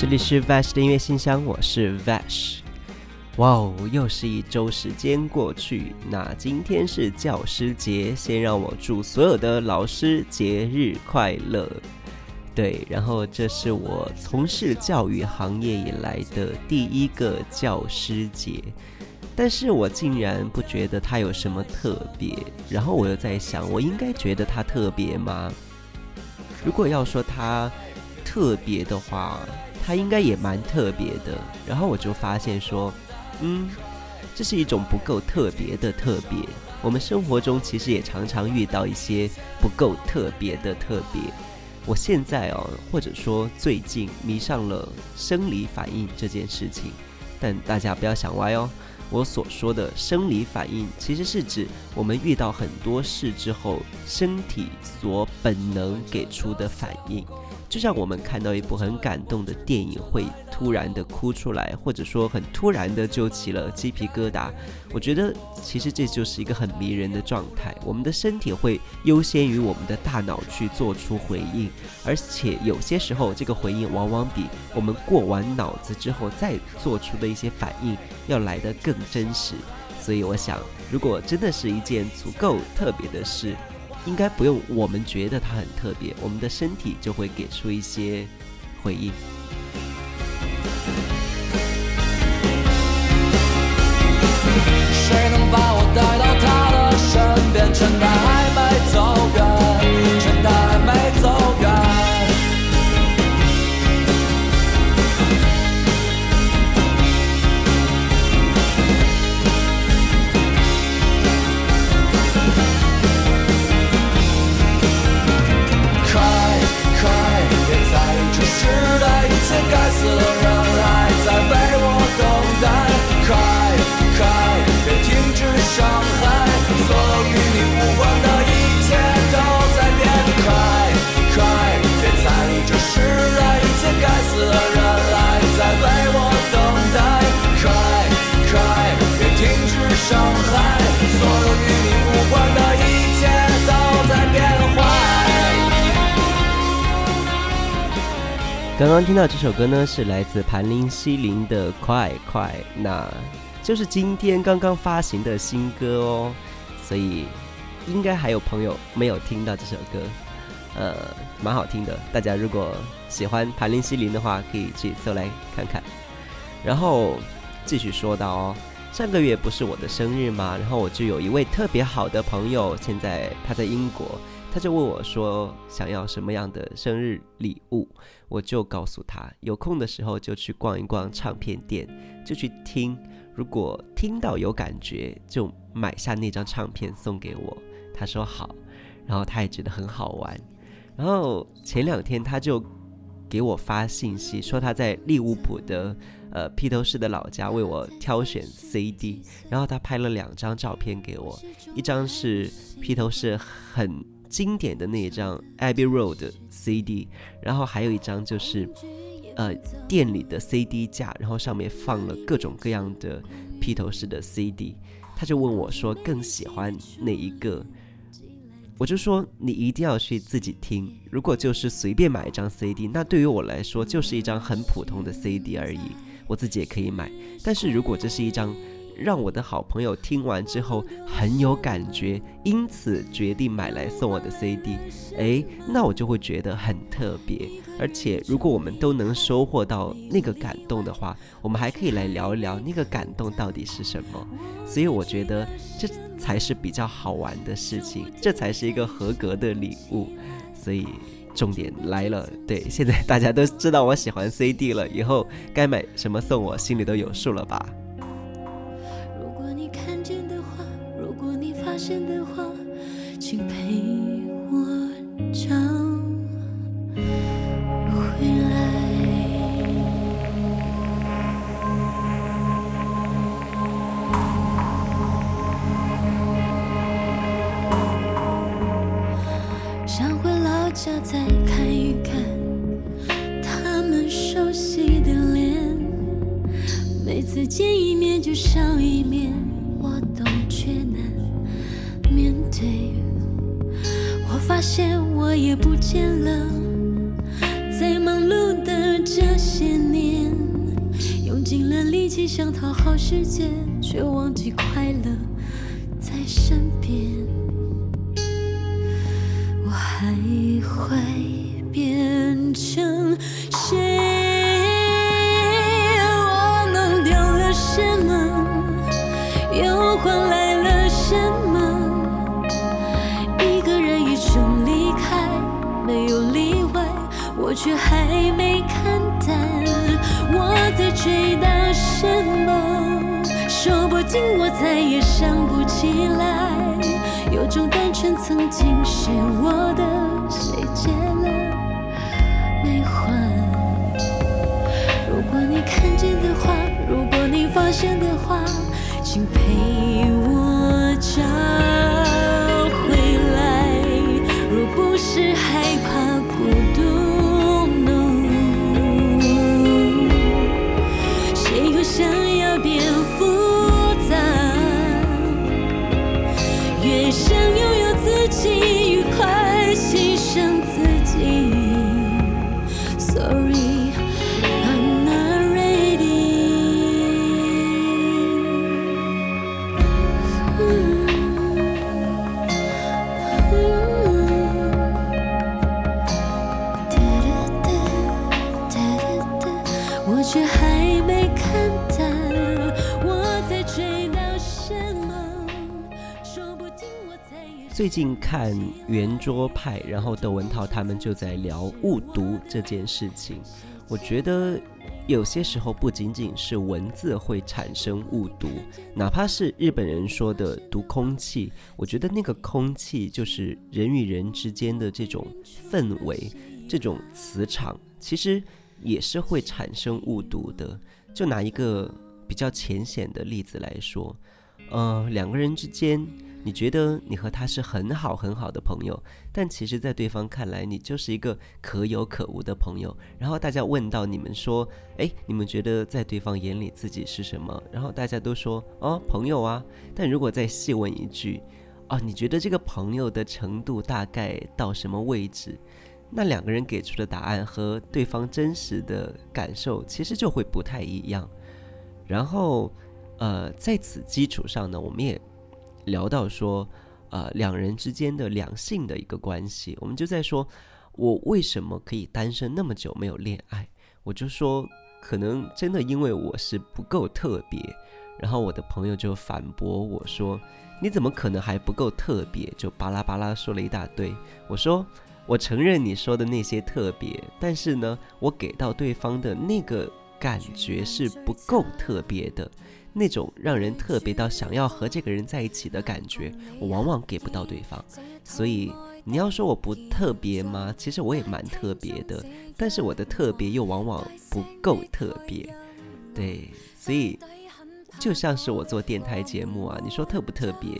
这里是 Vash 的音乐信箱，我是 Vash。哇哦，又是一周时间过去，那今天是教师节，先让我祝所有的老师节日快乐。对，然后这是我从事教育行业以来的第一个教师节，但是我竟然不觉得它有什么特别。然后我又在想，我应该觉得它特别吗？如果要说它特别的话，它应该也蛮特别的，然后我就发现说，嗯，这是一种不够特别的特别。我们生活中其实也常常遇到一些不够特别的特别。我现在哦，或者说最近迷上了生理反应这件事情，但大家不要想歪哦。我所说的生理反应，其实是指我们遇到很多事之后，身体所本能给出的反应。就像我们看到一部很感动的电影，会突然的哭出来，或者说很突然的就起了鸡皮疙瘩。我觉得其实这就是一个很迷人的状态。我们的身体会优先于我们的大脑去做出回应，而且有些时候这个回应往往比我们过完脑子之后再做出的一些反应要来得更真实。所以我想，如果真的是一件足够特别的事。应该不用我们觉得它很特别，我们的身体就会给出一些回应。刚刚听到这首歌呢，是来自盘林西林的《快快》，那就是今天刚刚发行的新歌哦，所以应该还有朋友没有听到这首歌，呃，蛮好听的。大家如果喜欢盘林西林的话，可以去搜来看看。然后继续说到哦，上个月不是我的生日吗？然后我就有一位特别好的朋友，现在他在英国。他就问我说：“想要什么样的生日礼物？”我就告诉他：“有空的时候就去逛一逛唱片店，就去听。如果听到有感觉，就买下那张唱片送给我。”他说好，然后他也觉得很好玩。然后前两天他就给我发信息说他在利物浦的呃披头士的老家为我挑选 CD，然后他拍了两张照片给我，一张是披头士很。经典的那一张 Abbey Road CD，然后还有一张就是，呃，店里的 CD 架，然后上面放了各种各样的披头士的 CD。他就问我说更喜欢哪一个？我就说你一定要去自己听。如果就是随便买一张 CD，那对于我来说就是一张很普通的 CD 而已，我自己也可以买。但是如果这是一张让我的好朋友听完之后很有感觉，因此决定买来送我的 CD。诶，那我就会觉得很特别。而且，如果我们都能收获到那个感动的话，我们还可以来聊一聊那个感动到底是什么。所以，我觉得这才是比较好玩的事情，这才是一个合格的礼物。所以，重点来了，对，现在大家都知道我喜欢 CD 了，以后该买什么送我，心里都有数了吧？的话，请陪我找回来。想回老家再看一看他们熟悉的脸，每次见一面就笑一面，我都却难。对，我发现我也不见了，在忙碌的。这些年，用尽了力气想讨好世界，却忘记快乐在身边。我还会变成我再也想不起来。有种单纯曾经是我的，谁借了没还？如果你看见的话，如果你发现的话，请陪我找回来。若不是害最近看圆桌派，然后窦文涛他们就在聊误读这件事情。我觉得有些时候不仅仅是文字会产生误读，哪怕是日本人说的读空气，我觉得那个空气就是人与人之间的这种氛围、这种磁场，其实也是会产生误读的。就拿一个比较浅显的例子来说，呃，两个人之间。你觉得你和他是很好很好的朋友，但其实，在对方看来，你就是一个可有可无的朋友。然后大家问到你们说：“哎，你们觉得在对方眼里自己是什么？”然后大家都说：“哦，朋友啊。”但如果再细问一句：“哦，你觉得这个朋友的程度大概到什么位置？”那两个人给出的答案和对方真实的感受其实就会不太一样。然后，呃，在此基础上呢，我们也。聊到说，呃，两人之间的两性的一个关系，我们就在说，我为什么可以单身那么久没有恋爱？我就说，可能真的因为我是不够特别。然后我的朋友就反驳我说，你怎么可能还不够特别？就巴拉巴拉说了一大堆。我说，我承认你说的那些特别，但是呢，我给到对方的那个感觉是不够特别的。那种让人特别到想要和这个人在一起的感觉，我往往给不到对方。所以你要说我不特别吗？其实我也蛮特别的，但是我的特别又往往不够特别。对，所以就像是我做电台节目啊，你说特不特别？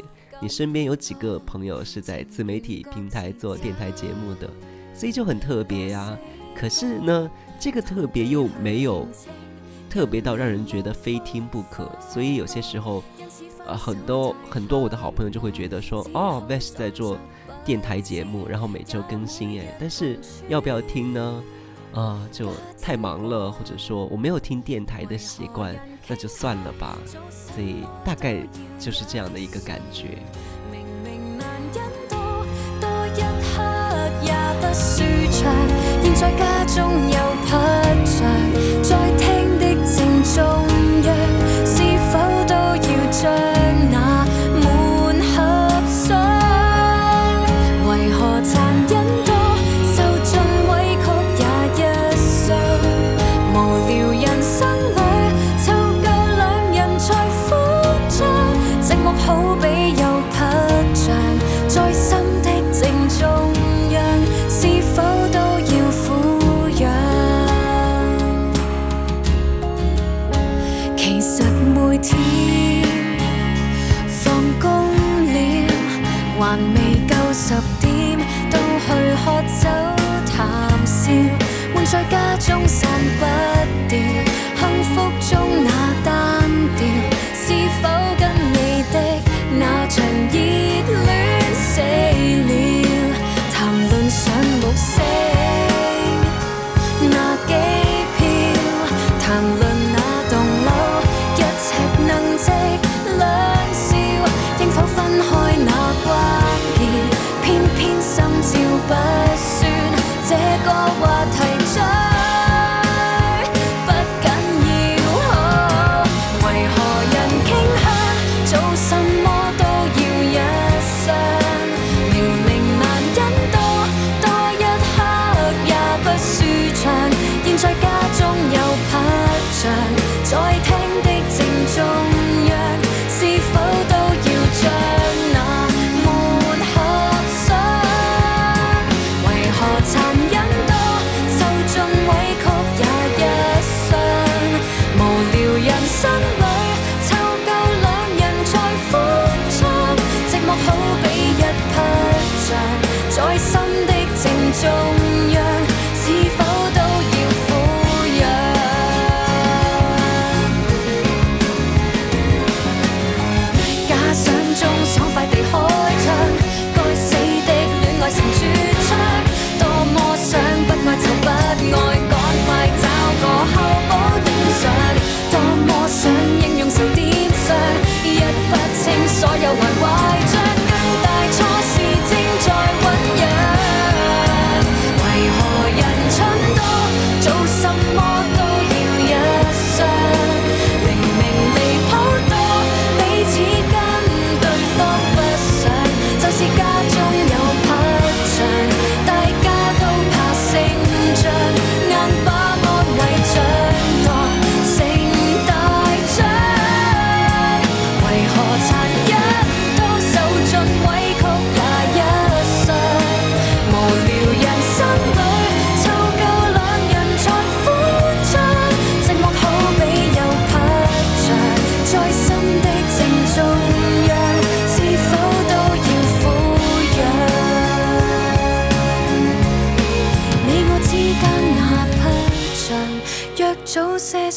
你身边有几个朋友是在自媒体平台做电台节目的，所以就很特别呀。可是呢，这个特别又没有。特别到让人觉得非听不可，所以有些时候，呃，很多很多我的好朋友就会觉得说，哦，Vash 在做电台节目，然后每周更新哎，但是要不要听呢？啊，就太忙了，或者说我没有听电台的习惯，那就算了吧。所以大概就是这样的一个感觉。还未够十点，都去喝酒谈笑，闷在家中散不掉，幸福中那单调，现在家中有匹象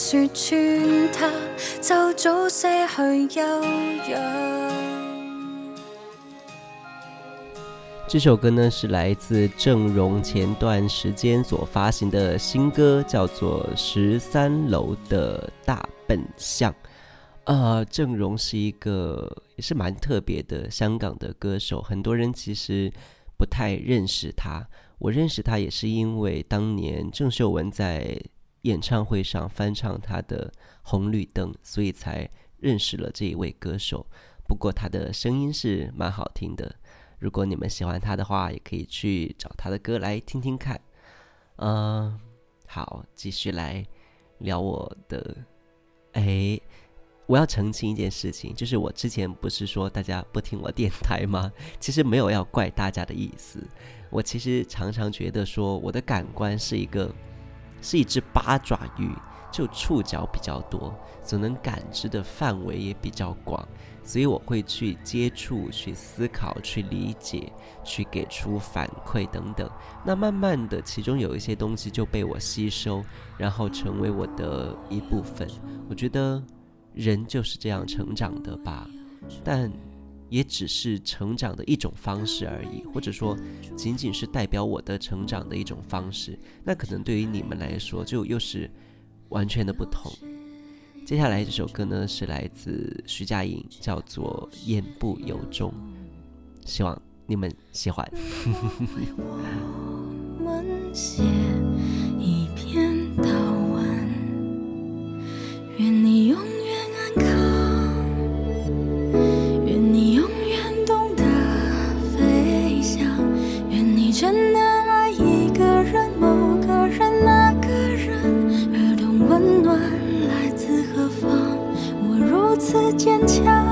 說穿它，就早些去休養。这首歌呢是来自郑容前段时间所发行的新歌，叫做《十三楼的大笨象》。呃，郑容是一个也是蛮特别的香港的歌手，很多人其实不太认识他。我认识他也是因为当年郑秀文在演唱会上翻唱他的《红绿灯》，所以才认识了这一位歌手。不过他的声音是蛮好听的。如果你们喜欢他的话，也可以去找他的歌来听听看。嗯、好，继续来聊我的。哎，我要澄清一件事情，就是我之前不是说大家不听我电台吗？其实没有要怪大家的意思。我其实常常觉得说，我的感官是一个是一只八爪鱼，就触角比较多，所能感知的范围也比较广。所以我会去接触、去思考、去理解、去给出反馈等等。那慢慢的，其中有一些东西就被我吸收，然后成为我的一部分。我觉得人就是这样成长的吧，但也只是成长的一种方式而已，或者说仅仅是代表我的成长的一种方式。那可能对于你们来说，就又是完全的不同。接下来这首歌呢是来自徐佳莹，叫做《言不由衷》，希望你们喜欢。写一篇祷文，愿你坚强。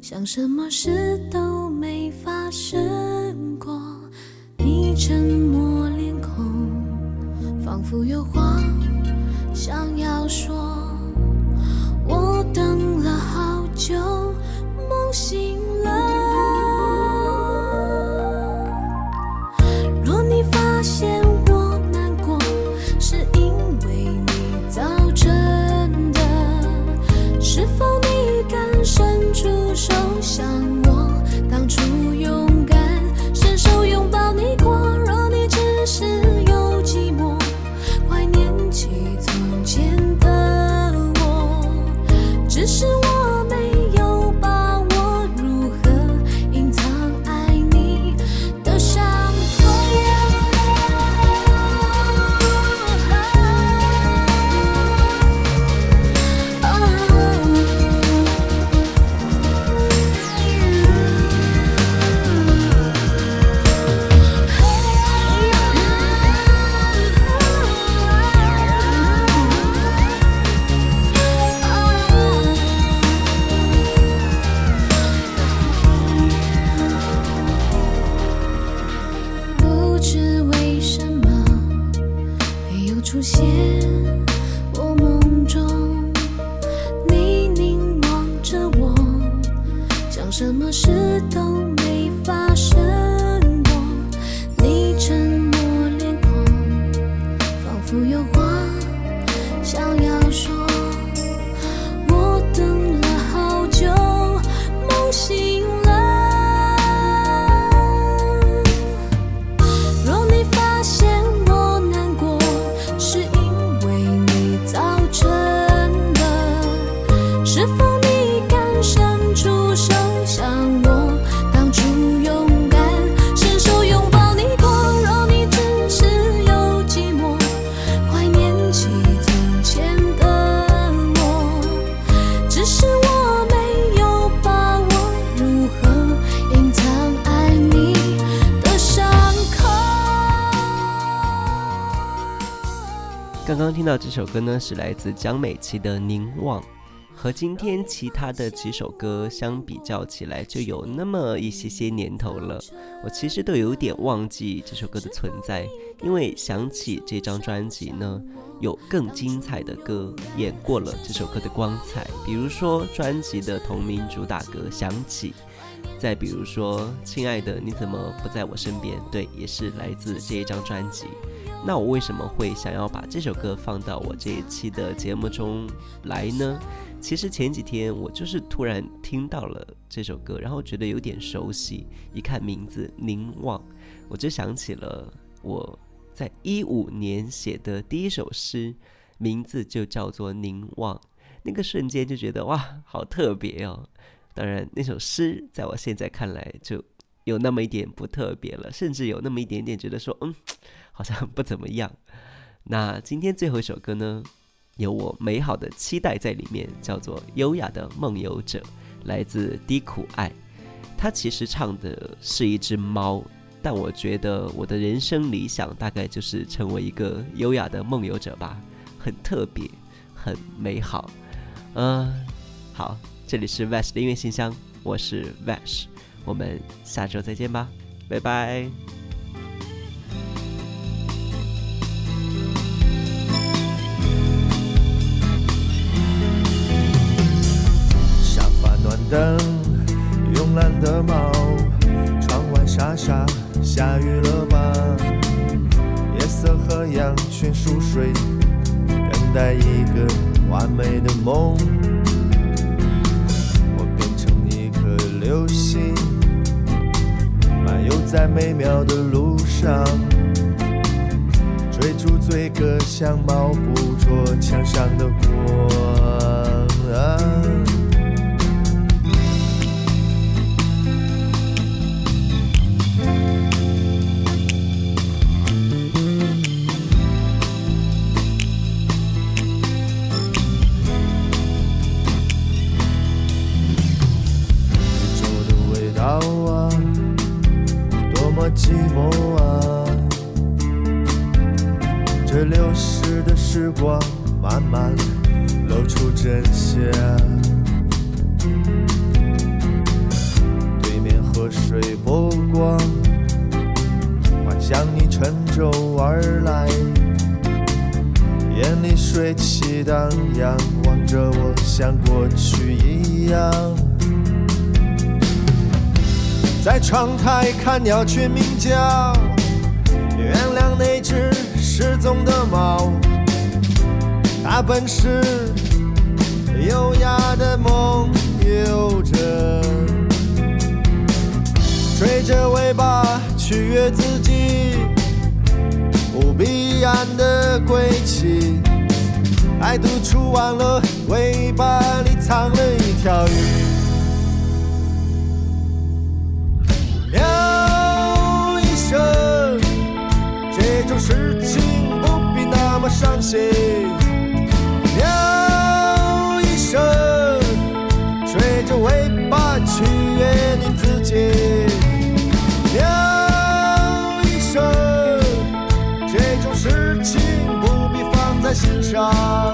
像什么事都没发生过。你沉默脸孔，仿佛有话想要说。仿佛有到这首歌呢，是来自江美琪的《凝望》，和今天其他的几首歌相比较起来，就有那么一些些年头了。我其实都有点忘记这首歌的存在，因为想起这张专辑呢，有更精彩的歌演过了这首歌的光彩，比如说专辑的同名主打歌《想起》。再比如说，亲爱的，你怎么不在我身边？对，也是来自这一张专辑。那我为什么会想要把这首歌放到我这一期的节目中来呢？其实前几天我就是突然听到了这首歌，然后觉得有点熟悉，一看名字《凝望》，我就想起了我在一五年写的第一首诗《名字就叫做《凝望》。那个瞬间就觉得哇，好特别哦。当然，那首诗在我现在看来就有那么一点不特别了，甚至有那么一点点觉得说，嗯，好像不怎么样。那今天最后一首歌呢，有我美好的期待在里面，叫做《优雅的梦游者》，来自低苦爱。他其实唱的是一只猫，但我觉得我的人生理想大概就是成为一个优雅的梦游者吧，很特别，很美好。嗯，好，这里是 Vash 的音乐信箱，我是 Vash，我们下周再见吧，拜拜。灯，慵懒的猫，窗外沙沙下雨了吧？夜色和羊群熟睡，等待一个完美的梦。我变成一颗流星，漫游在美妙的路上，追逐最歌像猫捕捉墙上的光。流逝的时光，慢慢露出真相。对面河水波光，幻想你乘舟而来，眼里水汽荡漾，望着我像过去一样。在窗台看鸟群鸣叫，原谅那只失踪的猫，它本是优雅的梦游者，吹着尾巴取悦自己，不必然的归期，爱独处完了，尾巴里藏了一条鱼。喵一声，这种事伤心。喵一声，吹着尾巴取悦你自己。喵一声，这种事情不必放在心上。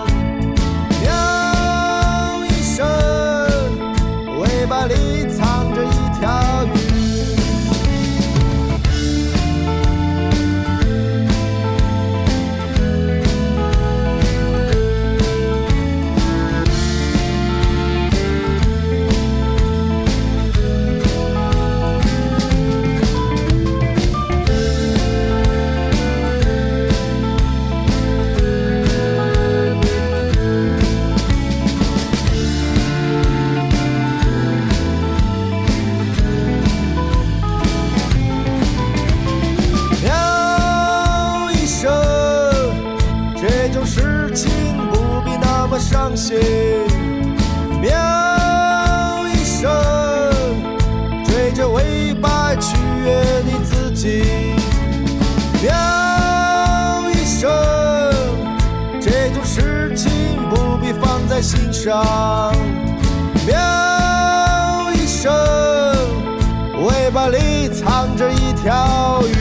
唱，着一条鱼。